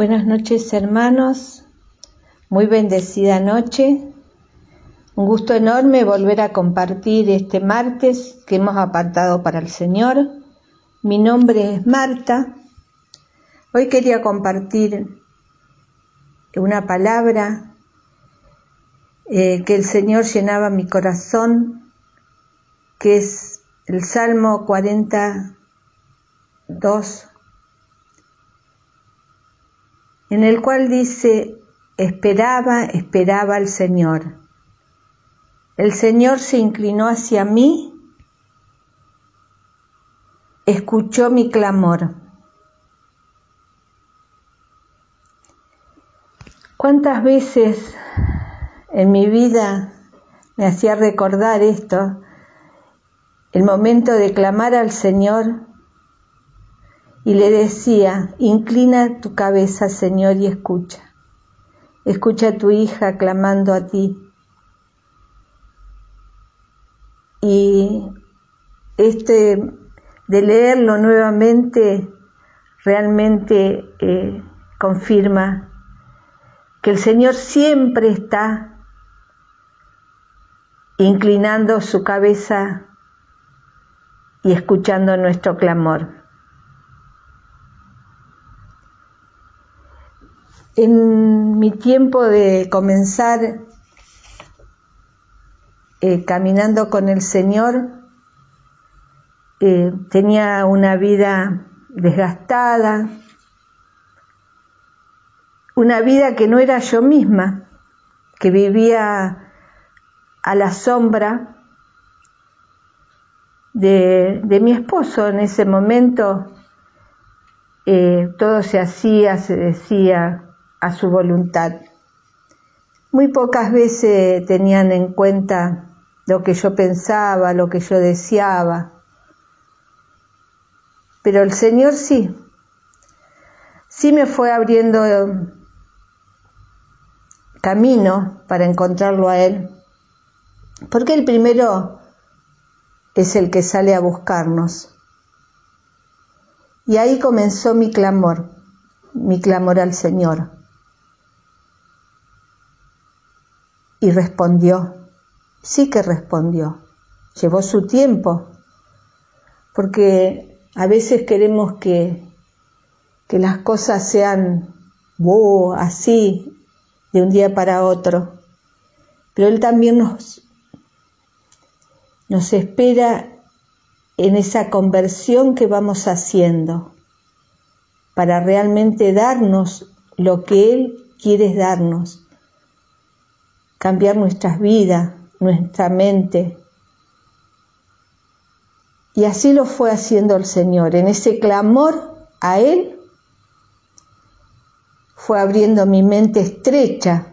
Buenas noches hermanos, muy bendecida noche. Un gusto enorme volver a compartir este martes que hemos apartado para el Señor. Mi nombre es Marta. Hoy quería compartir una palabra eh, que el Señor llenaba mi corazón, que es el Salmo 42, en el cual dice, esperaba, esperaba al Señor. El Señor se inclinó hacia mí, escuchó mi clamor. ¿Cuántas veces en mi vida me hacía recordar esto? El momento de clamar al Señor y le decía, inclina tu cabeza, Señor, y escucha. Escucha a tu hija clamando a ti. Y este de leerlo nuevamente realmente eh, confirma que el Señor siempre está inclinando su cabeza y escuchando nuestro clamor. En mi tiempo de comenzar eh, caminando con el Señor, eh, tenía una vida desgastada, una vida que no era yo misma, que vivía a la sombra de, mi esposo en ese momento. Eh, todo se hacía, se decía, a su voluntad. Muy pocas veces tenían en cuenta lo que yo pensaba, lo que yo deseaba. Pero el Señor sí, sí me fue abriendo camino para encontrarlo a Él, porque el primero es el que sale a buscarnos. Y ahí comenzó mi clamor, mi clamor al Señor. Y respondió, sí que respondió. Llevó su tiempo, porque a veces queremos que, que las cosas sean así, de un día para otro. Pero Él también nos, nos espera en esa conversión que vamos haciendo para realmente darnos lo que Él quiere darnos cambiar nuestras vidas, nuestra mente. Y así lo fue haciendo el Señor. En ese clamor a Él fue abriendo mi mente estrecha,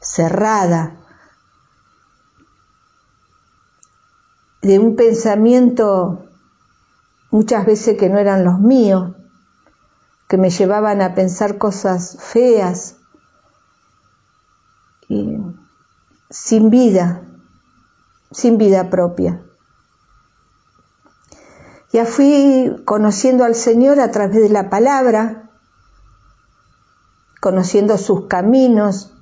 cerrada, de un pensamiento muchas veces que no eran los míos, que me llevaban a pensar cosas feas. Y sin vida, sin vida propia. Ya fui conociendo al Señor a través de la palabra, conociendo sus caminos,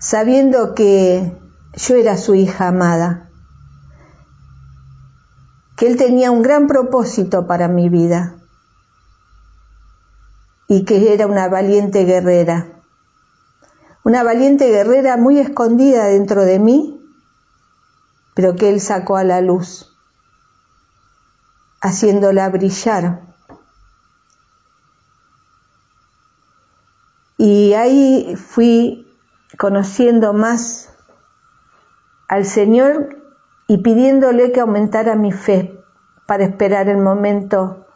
sabiendo que yo era su hija amada, que Él tenía un gran propósito para mi vida y que era una valiente guerrera una valiente guerrera muy escondida dentro de mí, pero que Él sacó a la luz, haciéndola brillar. Y ahí fui conociendo más al Señor y pidiéndole que aumentara mi fe para esperar el momento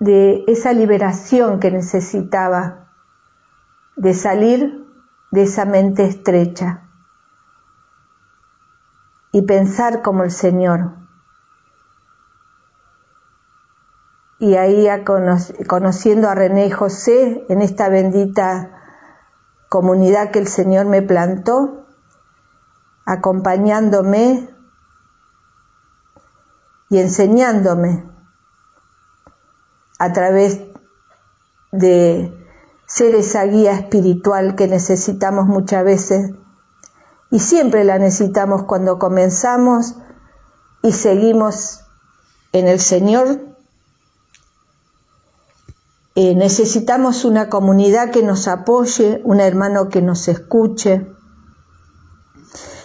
de esa liberación que necesitaba de salir de esa mente estrecha y pensar como el Señor. Y ahí conociendo a René José en esta bendita comunidad que el Señor me plantó, acompañándome y enseñándome a través de ser esa guía espiritual que necesitamos muchas veces y siempre la necesitamos cuando comenzamos y seguimos en el Señor. Eh, necesitamos una comunidad que nos apoye, un hermano que nos escuche.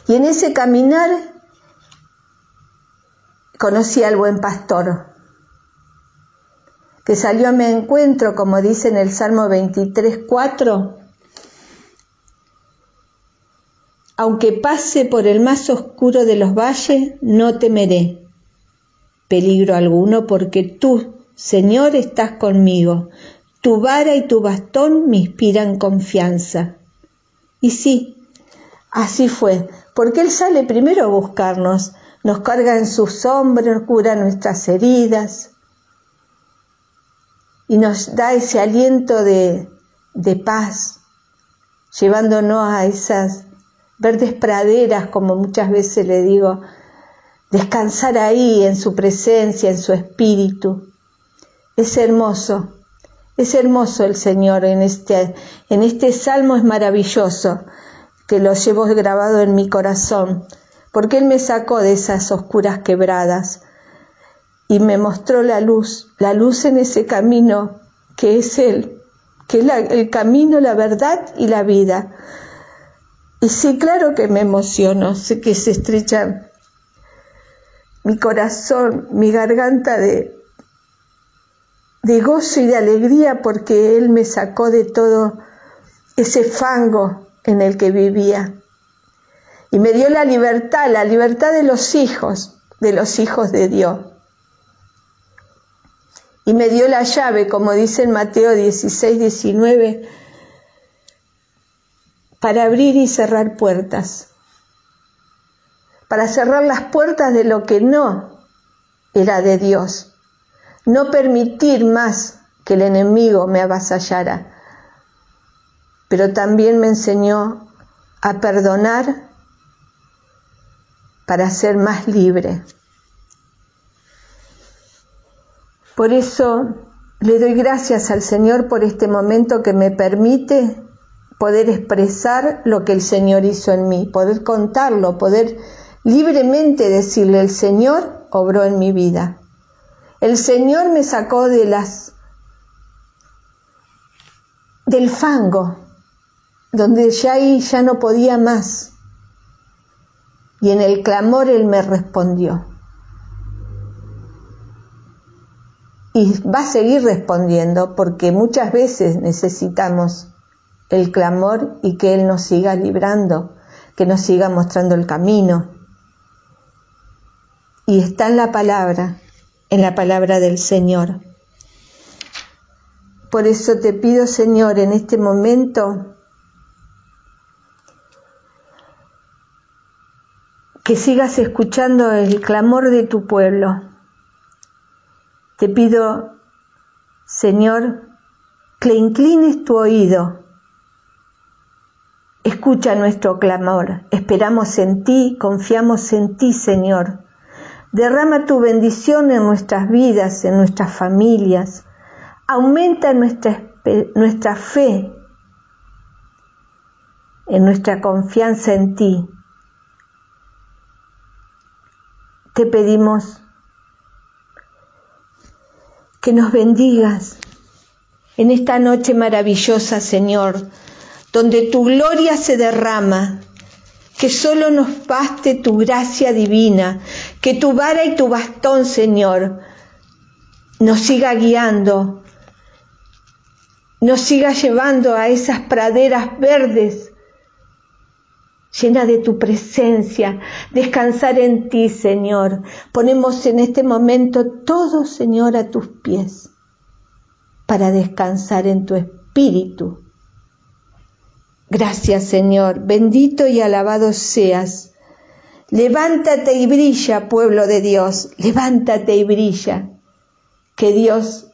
Y en ese caminar conocí al buen pastor, que salió a mi encuentro, como dice en el Salmo 23, 4, aunque pase por el más oscuro de los valles, no temeré peligro alguno, porque tú, Señor, estás conmigo. Tu vara y tu bastón me inspiran confianza. Y sí, así fue, porque Él sale primero a buscarnos, nos carga en sus hombros, cura nuestras heridas y nos da ese aliento de, de paz, llevándonos a esas verdes praderas, como muchas veces le digo, descansar ahí en su presencia, en su espíritu. Es hermoso, es hermoso el Señor en este, en este salmo es maravilloso que lo llevo grabado en mi corazón, porque Él me sacó de esas oscuras quebradas y me mostró la luz, la luz en ese camino que es Él, que es el camino, la verdad y la vida. Y sí, claro que me emociono, sé que se estrecha mi corazón, mi garganta de, de gozo y de alegría porque Él me sacó de todo ese fango en el que vivía y me dio la libertad, la libertad de los hijos, de los hijos de Dios. Y me dio la llave, como dice en Mateo 16, 19, para abrir y cerrar puertas, para cerrar las puertas de lo que no era de Dios, no permitir más que el enemigo me avasallara, pero también me enseñó a perdonar para ser más libre. Por eso le doy gracias al Señor por este momento que me permite poder expresar lo que el Señor hizo en mí, poder contarlo, poder libremente decirle, el Señor obró en mi vida. El Señor me sacó de las del fango, donde ya ahí ya no podía más y en el clamor Él me respondió. Y va a seguir respondiendo porque muchas veces necesitamos el clamor y que Él nos siga librando, que nos siga mostrando el camino. Y está en la palabra, en la palabra del Señor. Por eso te pido, Señor, en este momento, que sigas escuchando el clamor de tu pueblo. Te pido, Señor, que inclines tu oído. Escucha nuestro clamor. Esperamos en ti, confiamos en ti, Señor. Derrama tu bendición en nuestras vidas, en nuestras familias. Aumenta nuestra, nuestra fe, en nuestra confianza en ti. te pedimos que nos bendigas en esta noche maravillosa, Señor, donde tu gloria se derrama, que solo nos baste tu gracia divina, que tu vara y tu bastón, Señor, nos siga guiando, nos siga llevando a esas praderas verdes llena de tu presencia, descansar en ti, Señor. Ponemos en este momento todo, Señor, a tus pies para descansar en tu espíritu. Gracias, Señor. Bendito y alabado seas. Levántate y brilla, pueblo de Dios. Levántate y brilla. Que Dios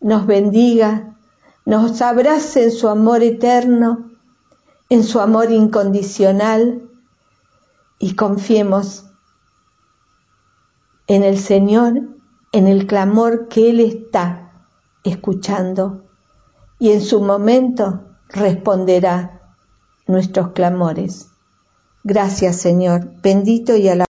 nos bendiga, nos abrace en su amor eterno en su amor incondicional y confiemos en el Señor, en el clamor que Él está escuchando, y en su momento responderá nuestros clamores. Gracias Señor, bendito y alabado